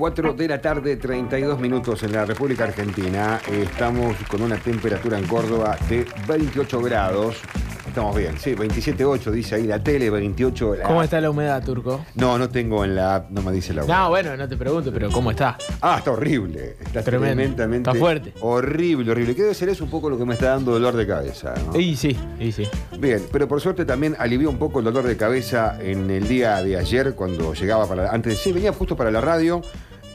4 de la tarde, 32 minutos en la República Argentina. Estamos con una temperatura en Córdoba de 28 grados. Estamos bien, sí, 27.8 dice ahí la tele, 28. la- ¿Cómo está la humedad, Turco? No, no tengo en la app, no me dice la No, bueno, no te pregunto, pero ¿cómo está? Ah, está horrible. Está Tremendo. tremendamente. Está fuerte. Horrible, horrible. ¿Qué debe ser eso un poco lo que me está dando dolor de cabeza? ¿no? Y sí, y sí. Bien, pero por suerte también alivió un poco el dolor de cabeza en el día de ayer cuando llegaba para antes sí venía justo para la radio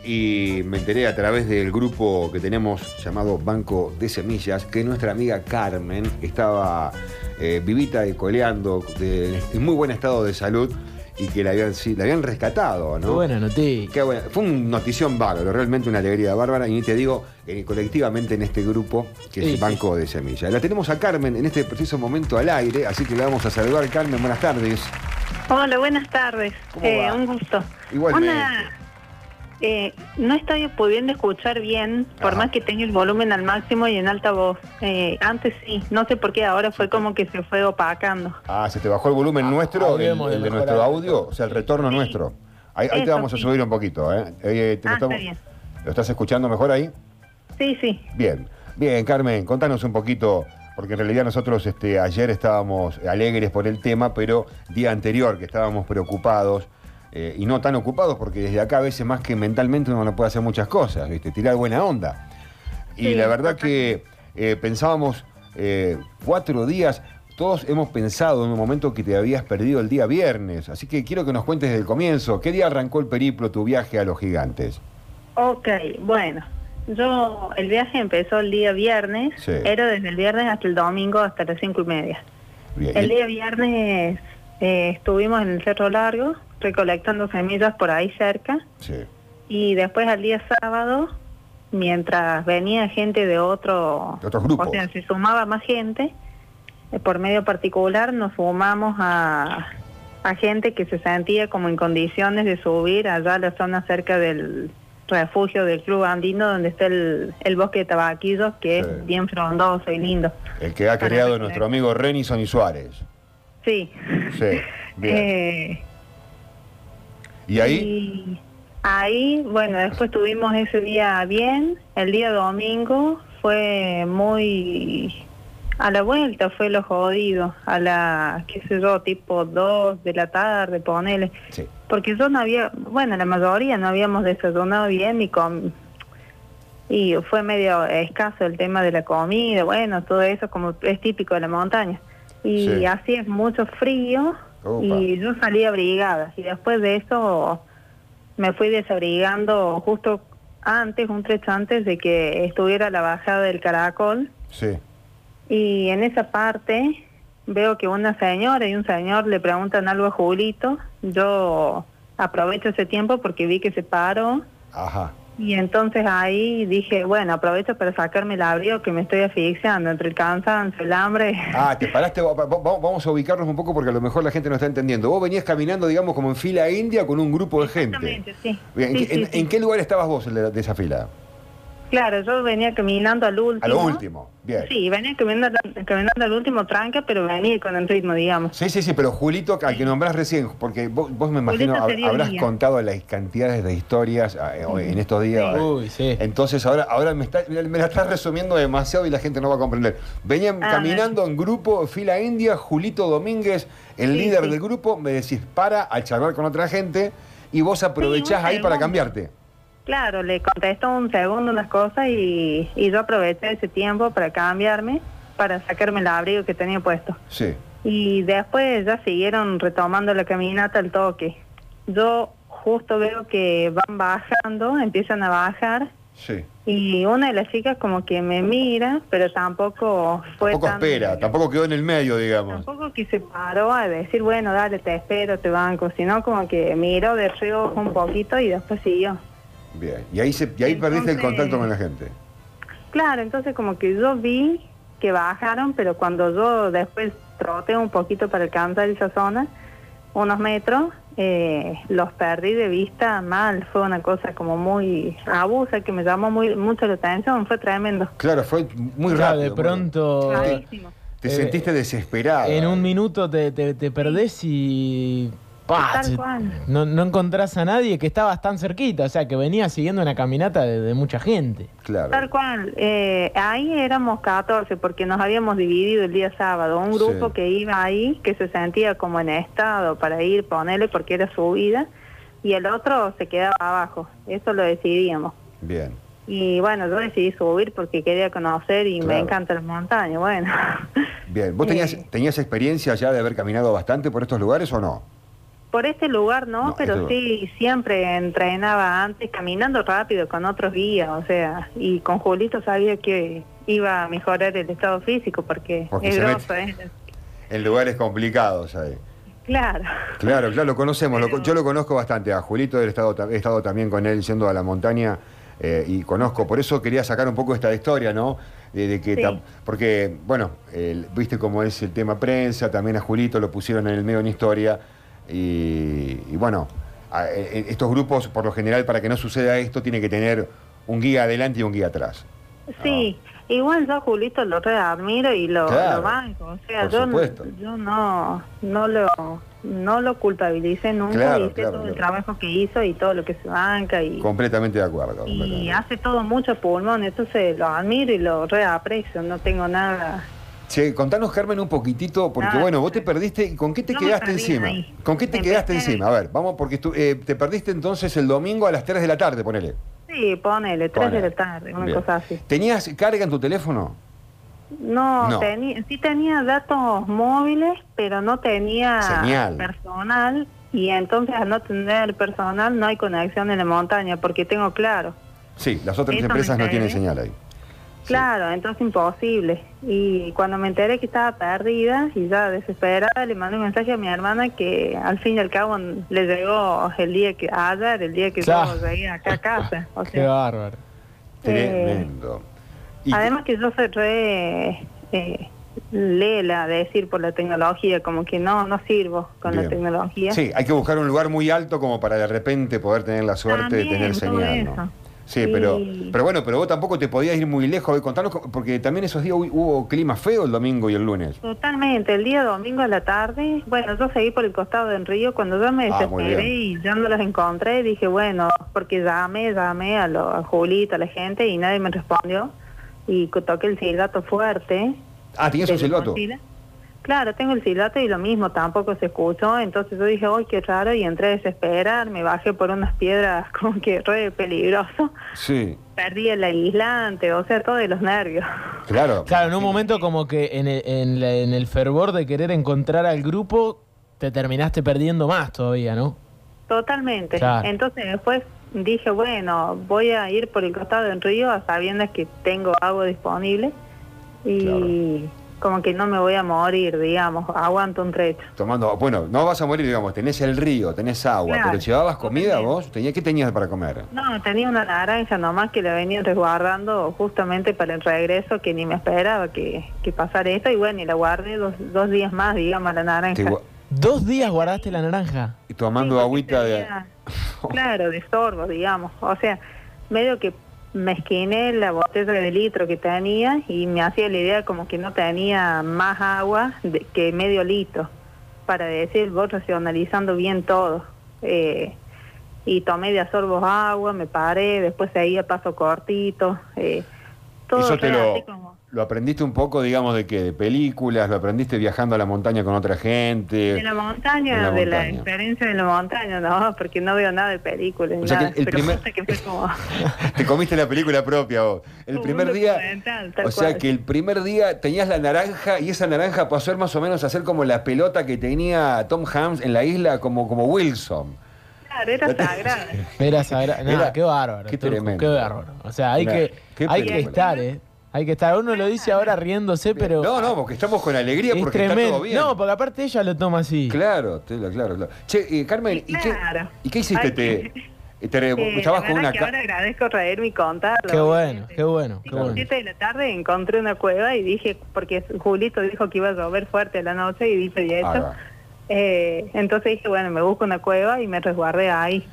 y me enteré a través del grupo que tenemos llamado Banco de Semillas que nuestra amiga Carmen estaba eh, vivita y coleando de- en muy buen estado de salud y que la habían, sí, la habían rescatado, ¿no? Qué buena noticia. Qué. Fue una notición bárbaro, realmente una alegría bárbara. Y te digo, eh, colectivamente en este grupo, que es Sí, el sí. Banco de Semillas. La tenemos a Carmen en este preciso momento al aire, así que le vamos a saludar. Carmen, buenas tardes. Hola, buenas tardes. ¿Cómo Eh, va? un gusto. Igualmente. Una- eh, no estoy pudiendo escuchar bien, por Ajá. más que tenga el volumen al máximo y en alta voz. Eh, antes sí, no sé por qué, ahora fue como que se fue opacando. Ah, se te bajó el volumen Ah, nuestro, el, de el de mejorar nuestro audio, o sea, el retorno Sí. nuestro. Ahí, ahí te vamos a sí. subir un poquito, ¿eh? Eh, te lo, Ah, está bien. ¿Lo estás escuchando mejor ahí? Sí, sí. Bien, bien, Carmen, contanos un poquito, porque en realidad nosotros este, ayer estábamos alegres por el tema, pero día anterior que estábamos preocupados, eh, y no tan ocupados, porque desde acá a veces más que mentalmente uno no puede hacer muchas cosas, ¿viste? tirar buena onda. Y Sí, la verdad que eh, pensábamos eh, cuatro días, todos hemos pensado en un momento que te habías perdido el día viernes, así que quiero que nos cuentes desde el comienzo, ¿qué día arrancó el periplo, tu viaje a los gigantes? Ok, bueno. Yo, el viaje empezó el día viernes, Sí. era desde el viernes hasta el domingo, hasta las cinco y media. Bien, El día viernes eh, estuvimos en el Cerro Largo recolectando semillas por ahí cerca sí. y después al día sábado, mientras venía gente de otro, De otros grupos. o sea, se sumaba más gente, eh, por medio particular nos sumamos a, a gente que se sentía como en condiciones de subir allá a la zona cerca del refugio del Club Andino donde está el, el bosque de tabaquillos que Sí. es bien frondoso y lindo. El que ha creado nuestro amigo Renison y Suárez. Sí. Sí, bien. Eh, ¿Y ahí? Y ahí, bueno, después tuvimos ese día bien. El día domingo fue muy... A la vuelta fue lo jodido, a la, qué sé yo, tipo 2 de la tarde, ponele. Sí. Porque yo no había, bueno, la mayoría no habíamos desayunado bien y com y fue medio escaso el tema de la comida, bueno, todo eso como es típico de la montaña. Y Sí. así es mucho frío Opa. y yo salí abrigada y después de eso me fui desabrigando justo antes, un trecho antes de que estuviera la bajada del caracol Sí. y en esa parte veo que una señora y un señor le preguntan algo a Julito. Yo aprovecho ese tiempo porque vi que se paró. Ajá. Y entonces ahí dije, bueno, aprovecho para sacarme el abrigo que me estoy asfixiando entre el cansancio, el hambre. Ah, te paraste. va- va- va- Vamos a ubicarnos un poco porque a lo mejor la gente no está entendiendo. Vos venías caminando, digamos, como en fila india con un grupo de gente. Exactamente, sí. Bien, ¿en, Sí, en- sí. en qué lugar estabas vos de esa fila? Claro, yo venía caminando al último. A lo último. Bien. Sí, venía caminando, caminando al último tranca, pero venía con el ritmo, digamos. Sí, sí, sí, pero Julito, al que nombrás recién, porque vos, vos me imagino habrás contado las cantidades de historias ah, eh, en estos días. Sí. Uy, sí. Entonces ahora, ahora me, está- me la estás resumiendo demasiado y la gente no va a comprender. Venían Ah, caminando en grupo, fila india, Julito Domínguez, el Sí, líder sí. del grupo, me decís para a charlar con otra gente y vos aprovechás ahí para cambiarte. Claro, le contestó un segundo unas cosas y, y yo aproveché ese tiempo para cambiarme, para sacarme el abrigo que tenía puesto. Sí. Y después ya siguieron retomando la caminata al toque. Yo justo veo que van bajando, empiezan a bajar Sí. y una de las chicas como que me mira, pero tampoco fue Tampoco tan- espera, tampoco quedó en el medio, digamos. Tampoco que se paró a decir, bueno, dale, te espero, te banco, sino como que miró de reojo un poquito y después siguió. Bien. Y ahí, se, y ahí perdiste el Entonces- contacto con la gente. Claro, entonces como que yo vi que bajaron, pero cuando yo después troté un poquito para alcanzar esa zona, unos metros, eh, los perdí de vista mal. Fue una cosa como muy abusa que me llamó muy mucho la atención, fue tremendo. Claro, fue muy Claro, rápido. de pronto. Te Eh, sentiste desesperada. en un minuto te, te, te perdés y Pa, Tal se- cual. no, no encontrás a nadie que estabas tan cerquita, o sea, que venía siguiendo una caminata de, de mucha gente. Claro. Tal cual. Eh, ahí éramos 14 porque nos habíamos dividido el día sábado. Un grupo Sí. que iba ahí, que se sentía como en estado para ir, ponerle porque era su vida, y el otro se quedaba abajo. Eso lo decidíamos. Bien. Y bueno, yo decidí subir porque quería conocer y me encanta la montaña. Bueno. Bien. ¿Vos tenías, Eh, tenías experiencia ya de haber caminado bastante por estos lugares o no? Por este lugar no, No, pero sí, siempre entrenaba antes, caminando rápido con otros guías, o sea, y con Julito sabía que iba a mejorar el estado físico porque, Porque es grosso, ¿eh? En lugares complicados ahí. Claro. Claro, claro, lo conocemos. lo- Pero- yo lo conozco bastante. A Julito he estado, ta- he estado también con él yendo a la montaña eh, y conozco. Por eso quería sacar un poco esta historia, ¿no? De, de que Sí. tam- porque, bueno, el- viste cómo es el tema prensa, también a Julito lo pusieron en el medio en historia. Y, y bueno, a- e- estos grupos, por lo general, para que no suceda esto, tiene que tener un guía adelante y un guía atrás. Sí, igual yo a Julito lo re admiro y lo, Claro, lo banco, o sea, yo, yo no, no lo no lo culpabilicé nunca, Claro, hice claro, todo el trabajo que hizo y todo lo que se banca y, Completamente de acuerdo. y hace todo mucho pulmón, entonces lo admiro y lo reaprecio, no tengo nada Che, contanos, Carmen, un poquitito, porque Ah, bueno, vos te sí. perdiste, ¿y ¿con qué te quedaste encima? ahí. ¿Con qué te Empecé quedaste encima? A ver, vamos, porque eh, te perdiste entonces el domingo a las 3 de la tarde, ponele. Sí, ponele, tres de Ponele. la tarde, una Bien. cosa así. ¿Tenías carga en tu teléfono? No, No. sí tenía datos móviles, pero no tenía Señal. personal y entonces al no tener personal no hay conexión en la montaña porque tengo claro. Sí, las otras Eso empresas no tienen señal ahí. Claro, entonces imposible. Y cuando me enteré que estaba perdida y ya desesperada, le mandé un mensaje a mi hermana que al fin y al cabo le llegó el día que ayer, el día que Claro. yo llegué acá a casa. O Qué bárbaro. Tremendo. Y- Además que yo soy re eh, lela de decir por la tecnología, como que no no sirvo con Bien. la tecnología. Sí, hay que buscar un lugar muy alto como para de repente poder tener la suerte de tener todo señal, ¿no? Sí, Y- pero, pero bueno, pero vos tampoco te podías ir muy lejos. Contanos, co- porque también esos días hu- hubo clima feo el domingo y el lunes. Totalmente, el día domingo a la tarde, bueno, yo seguí por el costado del río, cuando yo me Ah, desesperé y ya no los encontré, dije, bueno, porque llamé, llamé a, lo, a a la gente y nadie me respondió y toqué el silbato fuerte. Ah, ¿tenías un silbato? mochila. Claro, tengo el silbato y lo mismo, tampoco se escuchó, entonces yo dije, uy, qué raro, y entré a desesperar, me bajé por unas piedras como que re peligroso, Sí, perdí el aislante, o sea, todo de los nervios. claro. Claro, en un momento como que en el, en la- en el fervor de querer encontrar al grupo, te terminaste perdiendo más todavía, ¿no? Totalmente. Claro. Entonces después dije, bueno, voy a ir por el costado del río a sabiendas que tengo agua disponible y como que no me voy a morir, digamos, aguanto un trecho. Tomando, bueno, no vas a morir, digamos, tenés el río, tenés agua, Claro. pero ¿llevabas comida vos? ¿Tenía, ¿Qué tenías para comer? No, tenía una naranja nomás que la venían resguardando justamente para el regreso, que ni me esperaba que, que pasara esto, y bueno, y la guardé dos, dos días más, digamos, la naranja. Dos días guardaste la naranja. y tomando Sí, agüita de... Claro, de sorbo, digamos. O sea, medio que me esquiné la botella de litro que tenía y me hacía la idea como que no tenía más agua de- que medio litro, para decir, voy racionalizando bien todo. Eh, y tomé de sorbos agua, me paré, después seguía paso cortito. Eh, todo Eso te lo, como- lo aprendiste un poco, digamos, de que de películas, lo aprendiste viajando a la montaña con otra gente. De la montaña, de la experiencia de la montaña, no, porque no veo nada de películas, O sea que nada, el pero primer- que fue como... Te comiste la película propia vos. El primer día, o sea cual. que el primer día tenías la naranja y esa naranja pasó a ser más o menos a ser como la pelota que tenía Tom Hanks en la isla, como, como Wilson. Claro, era sagrada. Era sagrado. No, qué bárbaro. qué tremendo. Qué bárbaro. O sea, hay que, qué hay que estar, ¿eh? Hay que estar. Uno lo dice ahora riéndose, pero. no, no, porque estamos con alegría es porque está tremendo. todo bien. No, porque aparte ella lo toma así. Claro, te- claro, claro. Che, eh, Carmen, ¿y, Claro. qué, ¿y qué hiciste? Ay, te, que- te- Eh, estabas con una... que ahora agradezco reírme y contarlo. Qué bueno, qué bueno, a las bueno. 7 de la tarde encontré una cueva y dije, porque Julito dijo que iba a llover fuerte la noche y dice, y eso. Eh, entonces dije, bueno, me busco una cueva y me resguardé ahí.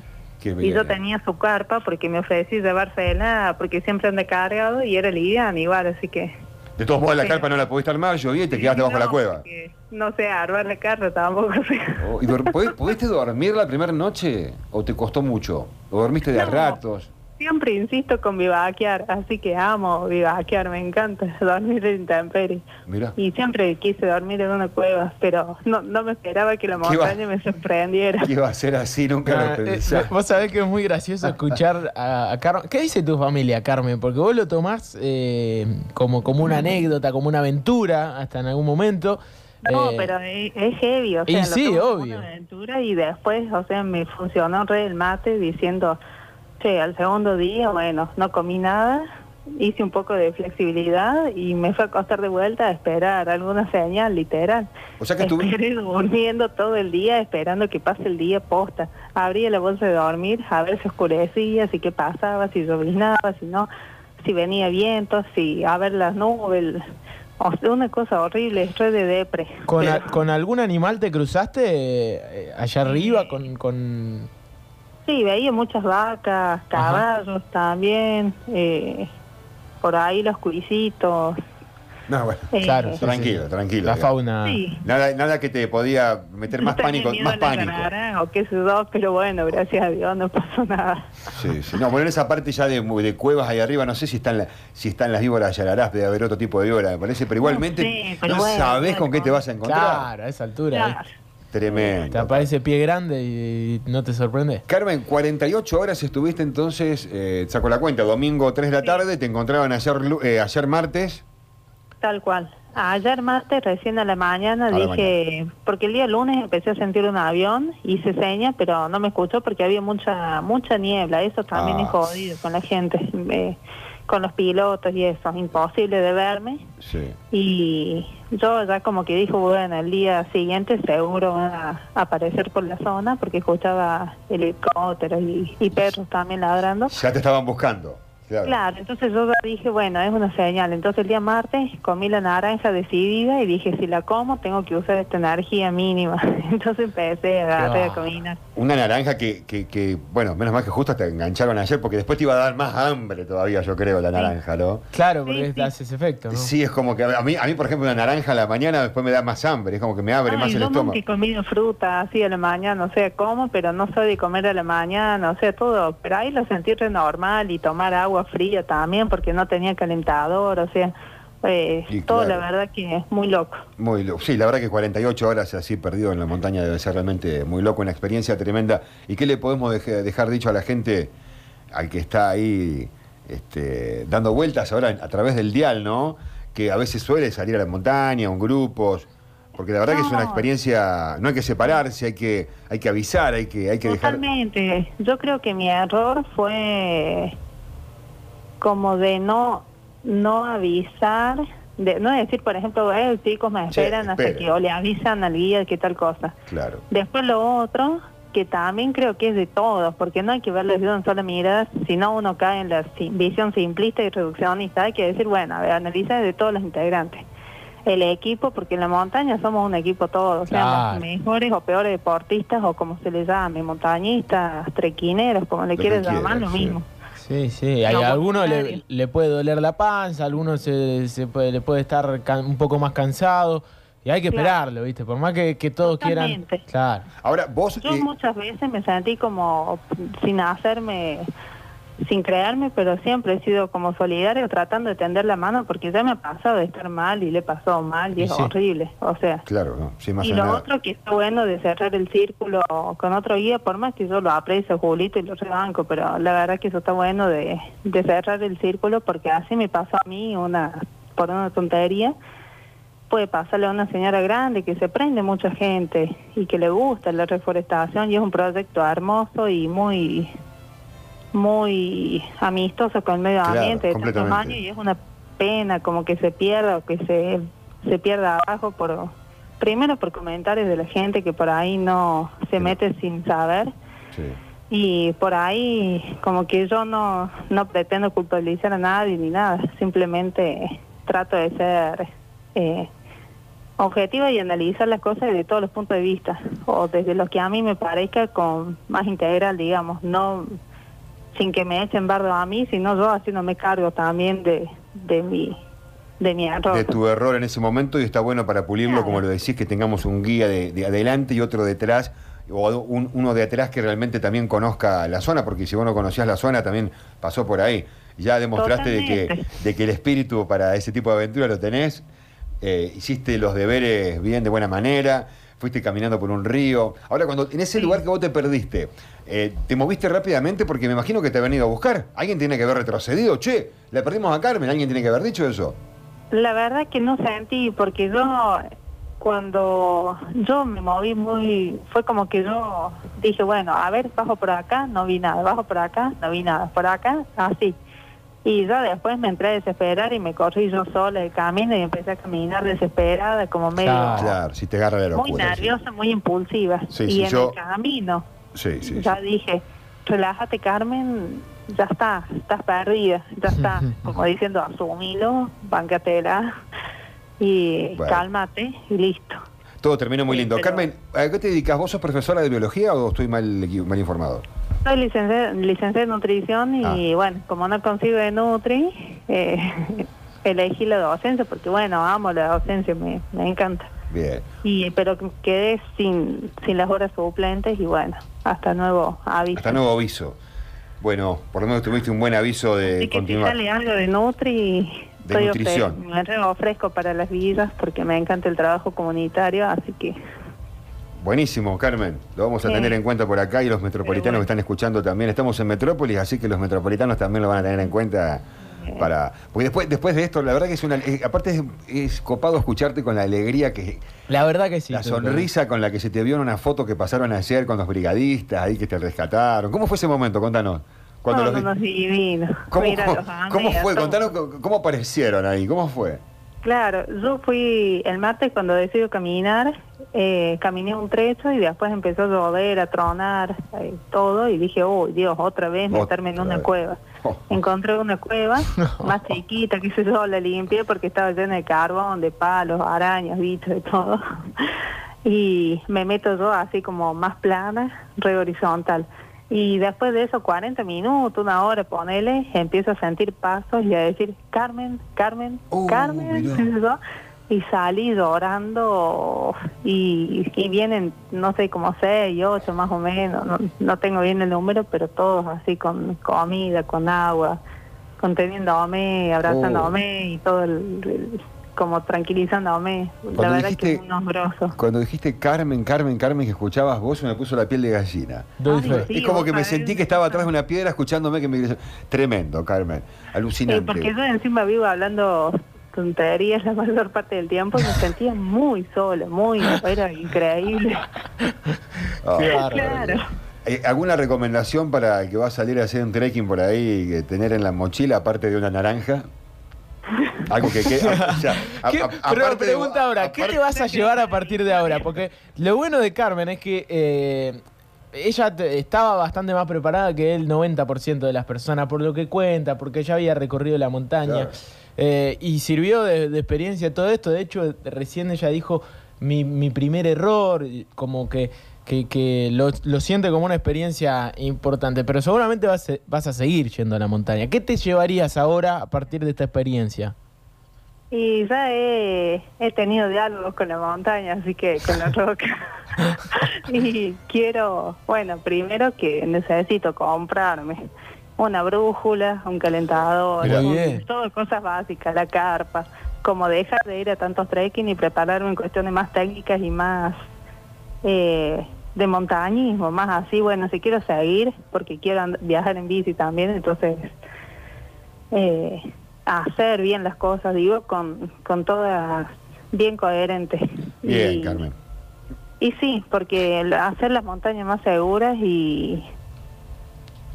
Y yo tenía su carpa porque me ofrecí llevársela porque siempre anda cargado y era liviana igual, así que... De todos modos, la carpa no la pudiste armar, llovía y te quedaste bajo No, la cueva. no sé armar la carne tampoco. Oh, ¿y ¿pudiste, dormir la primera noche o te costó mucho? ¿O dormiste de a ratos? Siempre insisto con vivaquear, así que amo vivaquear, me encanta dormir en intemperie. Mira. Y siempre quise dormir en una cueva, pero no, no me esperaba que la montaña me sorprendiera. Que iba a ser así, nunca Ah, lo eh, pensé. vos sabés que es muy gracioso escuchar a, a Carmen. ¿Qué dice tu familia, Carmen? Porque vos lo tomás eh, como, como una anécdota, como una aventura, hasta en algún momento. No, Eh, pero es, es heavy, o y sea, lo sí, obvio. una aventura y después, o sea, me funcionó re el mate diciendo, al segundo día, bueno, no comí nada, hice un poco de flexibilidad y me fue a acostar de vuelta a esperar alguna señal, literal. O sea que estuve- Esperé durmiendo todo el día, esperando que pase el día posta. Abría la bolsa de dormir, a ver si oscurecía, si qué pasaba, si llovinaba, si no, si venía viento, si a ver las nubes. O sea, una cosa horrible, estoy de depre. ¿Con, Pero- a- ¿Con algún animal te cruzaste eh, allá arriba? Con, con... Sí, veía muchas vacas, caballos también, eh, por ahí los cuisitos. No, bueno. eh, Claro, sí, Tranquilo, sí. tranquilo, La digamos. fauna. Sí. Nada, nada que te podía meter más Tenía pánico, miedo más pánico. ganara, o qué sé yo, pero bueno, gracias a Dios no pasó nada. Sí, sí. No, bueno, en esa parte ya de, de cuevas ahí arriba, no sé si están, la- si están las víboras yararás, debe haber otro tipo de víbora, me parece, pero igualmente sé, pero no bueno, sabés con qué te vas a encontrar. Claro, a esa altura. ¿eh? Tremendo. Te aparece pie grande y no te sorprende. Carmen, 48 horas estuviste entonces, eh, saco la cuenta, domingo 3 de la tarde, te encontraban ayer, lu- eh, ayer martes. Tal cual. Ayer martes, recién a la mañana, A la dije, porque el día lunes empecé a sentir un avión, hice señas, pero no me escuchó porque había mucha mucha niebla, eso también Ah. es jodido con la gente, eh, con los pilotos y eso, imposible de verme. Sí. Y yo ya como que dijo, bueno, el día siguiente seguro van a aparecer por la zona porque escuchaba helicópteros y, y perros también ladrando. Ya te estaban buscando. Claro. Claro, entonces yo ya dije, bueno, es una señal. Entonces el día martes comí la naranja decidida y dije, si la como, tengo que usar esta energía mínima. Entonces empecé a agarrar a caminar. Una naranja que, que, que, bueno, menos mal que justo te engancharon ayer, porque después te iba a dar más hambre todavía, yo creo, la naranja, ¿no? Claro, Sí, porque sí. hace ese efecto, ¿no? Sí, es como que a mí, a mí, por ejemplo, una naranja a la mañana después me da más hambre, es como que me abre Ay, más el yo estómago. nunca he comido fruta así a la mañana, o sea, como, pero no soy de comer a la mañana, o sea, todo. Pero ahí lo sentí re normal y tomar agua fría también porque no tenía calentador, o sea, eh, Y todo claro. la verdad que es muy loco. Muy loco. Sí, la verdad que 48 horas así perdido en la montaña debe ser realmente muy loco, una experiencia tremenda. ¿Y qué le podemos dejar dicho a la gente, al que está ahí este, dando vueltas ahora a través del dial, ¿no? Que a veces suele salir a la montaña, en grupos, porque la verdad que es una experiencia, no hay que separarse, hay que, hay que avisar, hay que, hay que dejar... Totalmente. Yo creo que mi error fue como de no no avisar, de no decir, por ejemplo, eh, chicos me Che, esperan hasta que o le avisan al guía que tal cosa. Claro. Después lo otro, que también creo que es de todos, porque no hay que verlo de una sola mirada, sino uno cae en la si- visión simplista y reduccionista. Hay que decir, bueno, a ver, analiza de todos los integrantes. El equipo, porque en la montaña somos un equipo todos, sean los mejores o peores deportistas o como se les llame, montañistas, trequineros, como le quieras, llamar, lo sí. mismo. Sí, sí. A No, alguno le, voluntario. le puede doler la panza, a alguno se, se puede, le puede estar can- un poco más cansado. Y hay que Claro. esperarlo, ¿viste? Por más que, que todos quieran. Claro. Ahora, vos... Yo eh, muchas veces me sentí como sin hacerme, sin creerme, pero siempre he sido como solidario tratando de tender la mano porque ya me ha pasado de estar mal y le he pasado mal y, Y es sí. horrible. O sea, Claro, no, sí, más y lo otro que está bueno de cerrar el círculo con otro guía, por más que yo lo aprecio, Julito, y lo rebanco, pero la verdad que eso está bueno de, de cerrar el círculo porque así me pasó a mí una por una tontería. Puede pasarle a una señora grande que se prende mucha gente y que le gusta la reforestación y es un proyecto hermoso y muy muy amistoso con el medio Claro, ambiente de tantos años y es una pena como que se pierda o que se, se pierda abajo por primero por comentarios de la gente que por ahí no se Sí. mete sin saber Sí. y por ahí como que yo no no pretendo culpabilizar a nadie ni nada simplemente trato de ser eh, objetiva y analizar las cosas desde todos los puntos de vista o desde lo que a mí me parezca con más integral digamos no sin que me echen bardo a mí sino yo haciéndome cargo también de de mi de mi error. de tu error en ese momento y está bueno para pulirlo, Claro. como lo decís, que tengamos un guía de, de adelante y otro detrás, o un- uno de atrás que realmente también conozca la zona, porque si vos no conocías la zona, también pasó por ahí. Ya demostraste de que, de que el espíritu para ese tipo de aventura lo tenés, eh, hiciste los deberes bien de buena manera, fuiste caminando por un río. Ahora, cuando en ese Sí. lugar que vos te perdiste, eh, ¿te moviste rápidamente? Porque me imagino que te ha venido a buscar. Alguien tiene que haber retrocedido. Che, le perdimos a Carmen. ¿Alguien tiene que haber dicho eso? La verdad que no sentí, porque yo cuando yo me moví muy, fue como que yo dije, bueno, a ver, bajo por acá, no vi nada, bajo por acá, no vi nada, por acá, así. Y ya después me entré a desesperar y me corrí yo sola el camino y empecé a caminar desesperada, como medio Claro. Claro, si te agarra la muy locura. sí. nerviosa, muy impulsiva. Sí, y sí, en yo- el camino Sí, sí. ya sí. dije, relájate Carmen, ya está, estás perdida, ya está, como diciendo, asumilo, bancatela y Bueno. cálmate y listo. Todo terminó muy Sí, lindo. pero- Carmen, ¿a qué te dedicas? ¿Vos sos profesora de biología o estoy mal, mal informado? Soy licenciada, licenciada en nutrición y Ah. bueno, como no consigo de Nutri, eh, elegí la docencia porque bueno, amo la docencia, me, me encanta. Bien. Y pero quedé sin, sin las horas suplentes y bueno, hasta nuevo aviso. Hasta nuevo aviso. Bueno, por lo menos tuviste un buen aviso de Así que si continuar. sale algo de Nutri, De nutrición. ofre- me re ofrezco para las vidas porque me encanta el trabajo comunitario, así que Buenísimo, Carmen. Lo vamos a Sí. tener en cuenta por acá y los metropolitanos bueno. que están escuchando también. Estamos en Metrópolis, así que los metropolitanos también lo van a tener en cuenta para... Porque después, después de esto, la verdad que es una... aparte es, es copado escucharte con la alegría que... La verdad que sí. la sonrisa con la que se te vio en una foto que pasaron ayer con los brigadistas ahí que te rescataron. ¿Cómo fue ese momento? Contanos. Cuando no, los divinos. ¿Cómo, Mira, cómo- los amé cómo fue? todos. Contanos cómo aparecieron ahí. ¿Cómo fue? Claro, yo fui el martes cuando decidí caminar, eh, caminé un trecho y después empezó a llover, a tronar, eh, todo, y dije, uy, Dios, otra vez Otra meterme en una vez. cueva. Oh. Encontré una cueva más chiquita, que sé yo, la limpié porque estaba llena de carbón, de palos, arañas, bichos, de todo. Y me meto yo así como más plana, re horizontal. Y después de eso, 40 minutos, una hora, ponele, empiezo a sentir pasos y a decir, Carmen, Carmen, Uh, Carmen, y salí llorando y, y vienen, no sé, como seis, ocho más o menos, no, no tengo bien el número, pero todos así con comida, con agua, conteniéndome, abrazándome y todo el, el- como tranquilizándome. La Cuando verdad dijiste- que unos grosos. Cuando dijiste Carmen, Carmen, Carmen, que escuchabas vos, se me puso la piel de gallina. Ay, sí, es como que me sabés. sentí que estaba atrás de una piedra escuchándome que me Tremendo, Carmen. Sí, Alucinante. porque yo encima vivo hablando tonterías la mayor parte del tiempo y me sentía muy sola, muy, era increíble. Ah. Claro. Eh, ¿Alguna recomendación para el que va a salir a hacer un trekking por ahí que tener en la mochila, aparte de una naranja? Algo que sea, a- ¿Qué- a- pero de- pregunta ahora, ¿qué te vas a llevar a partir de ahora? Porque lo bueno de Carmen es que eh, ella estaba bastante más preparada que el 90% de las personas, por lo que cuenta, porque ella había recorrido la montaña. Claro. Eh, y sirvió de, de experiencia todo esto. De hecho, recién ella dijo mi, mi primer error, como que, que, que lo, lo siente como una experiencia importante. Pero seguramente vas, vas a seguir yendo a la montaña. ¿Qué te llevarías ahora a partir de esta experiencia? Y ya he, he tenido diálogos con la montaña, así que con la roca. y quiero, bueno, primero que necesito comprarme una brújula, un calentador, un- todo cosas básicas, la carpa, como dejar de ir a tantos trekking y prepararme en cuestiones más técnicas y más eh, de montañismo, más así, bueno, si quiero seguir, porque quiero viajar en bici también, entonces eh, hacer bien las cosas, digo, con, con todas bien coherentes. Bien, y, Carmen. Y sí, porque hacer las montañas más seguras y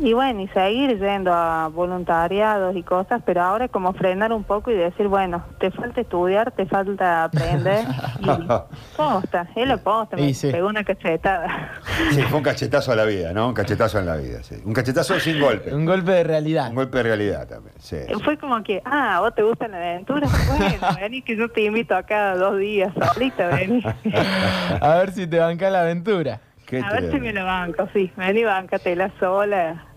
y bueno, y seguir yendo a voluntariados y cosas, pero ahora como frenar un poco y decir, bueno, te falta estudiar, te falta aprender. y posta, es la posta, me sí. pegó una cachetada. Sí, fue un cachetazo a la vida, ¿no? Un cachetazo en la vida, sí. Un cachetazo sin golpe. Un golpe de realidad. Un golpe de realidad también, sí. sí. Fue como que, ah, vos te gustan las aventuras, bueno, vení que yo te invito acá dos días solita, vení. A ver si te banca la aventura. Qué A ver si me lo banco, sí, vení, bancatela sola.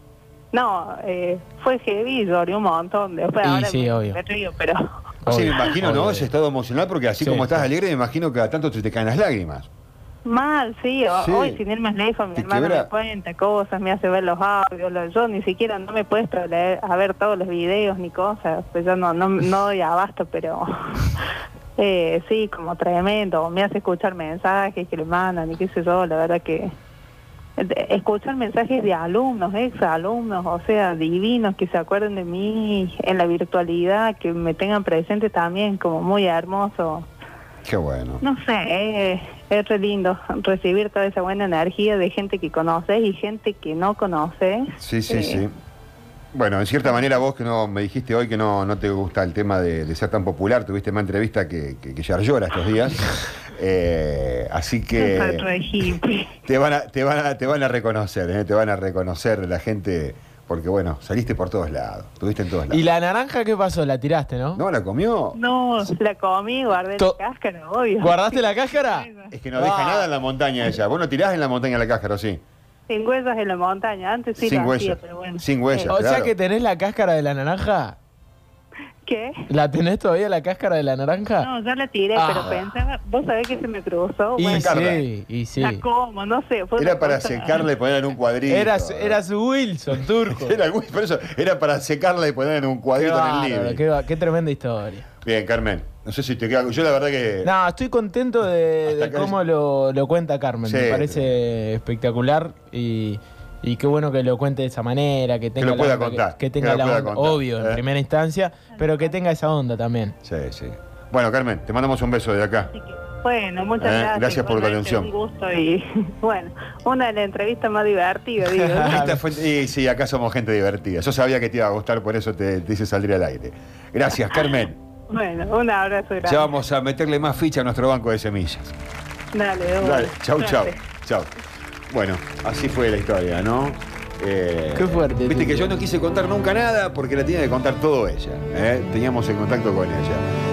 No, eh, fue heavy, lloré un montón, después Y ahora sí, me, obvio. me río, pero Sí, me Obvio, imagino, ¿no? obvio. Ese estado emocional, porque así Sí, como estás sí. alegre, me imagino que a tanto te, te caen las lágrimas. Mal, sí, o- Sí. hoy sin ir más lejos, mi Te hermano quiebra. me cuenta cosas, me hace ver los audios, lo- yo ni siquiera no me he puesto a, leer- a ver todos los videos ni cosas, pues yo no, no, no doy abasto, pero eh, sí, como tremendo, me hace escuchar mensajes que le mandan y qué sé yo, la verdad que escuchar mensajes de alumnos, ex alumnos, o sea, divinos, que se acuerden de mí en la virtualidad, que me tengan presente también, como muy hermoso. Qué bueno. No sé, eh, es re lindo recibir toda esa buena energía de gente que conoces y gente que no conoces. Sí, sí, Eh, sí. Bueno, en cierta manera vos que no me dijiste hoy que no, no te gusta el tema de, de ser tan popular, tuviste más entrevista que, que, que Yar llora estos días. Eh, así que te van a, te van a, te van a reconocer, ¿eh? te van a reconocer la gente, porque bueno, saliste por todos lados, estuviste en todos lados. ¿Y la naranja qué pasó? La tiraste, ¿no? ¿No la comió? No, la comí, guardé To- la cáscara, obvio. ¿Guardaste la cáscara? Es que no deja Ah. nada en la montaña ella. Vos no tirás en la montaña la cáscara, ¿o sí? Sin huellas en la montaña, antes sí Sin lo hacía, pero bueno. Sin huellas. O sea que tenés la cáscara de la naranja. ¿Qué? ¿La tenés todavía la cáscara de la naranja? No, ya la tiré, Ah. pero pensaba, vos sabés que se me cruzó. y bueno, sí, y sí. la como, no sé. Fue Era para cosa- secarla y ponerla en un cuadrito. Era, su- era su Wilson, turco. Era, por eso, era para secarla y ponerla en un Qué, cuadrito en el living. qué, tremenda historia. Bien, Carmen. No sé si te queda. Yo la verdad que. No, estoy contento de, cómo lo, lo cuenta Carmen. Sí. Me parece espectacular y, y qué bueno que lo cuente de esa manera, que tenga lo la pueda onda, contar, que, que tenga lo la onda, contar, obvio, en ¿eh? primera instancia, pero que tenga esa onda también. Sí, sí. Bueno, Carmen, te mandamos un beso de acá. Que, bueno, muchas Eh, gracias. gracias por tu atención. Un gusto y, bueno, una de las entrevistas más divertidas, digo. ¿no? Esta fue- y sí, acá somos gente divertida. Yo sabía que te iba a gustar, por eso te, te hice salir al aire. Gracias, Carmen. Bueno, un abrazo grande. Ya vamos a meterle más ficha a nuestro banco de semillas. Dale. Dale, chau, chau. Chau. Bueno, así fue la historia, ¿no? Eh, Qué fuerte, Viste que yo no quise contar nunca nada porque la tenía que contar todo ella. ¿eh? Teníamos en contacto con ella.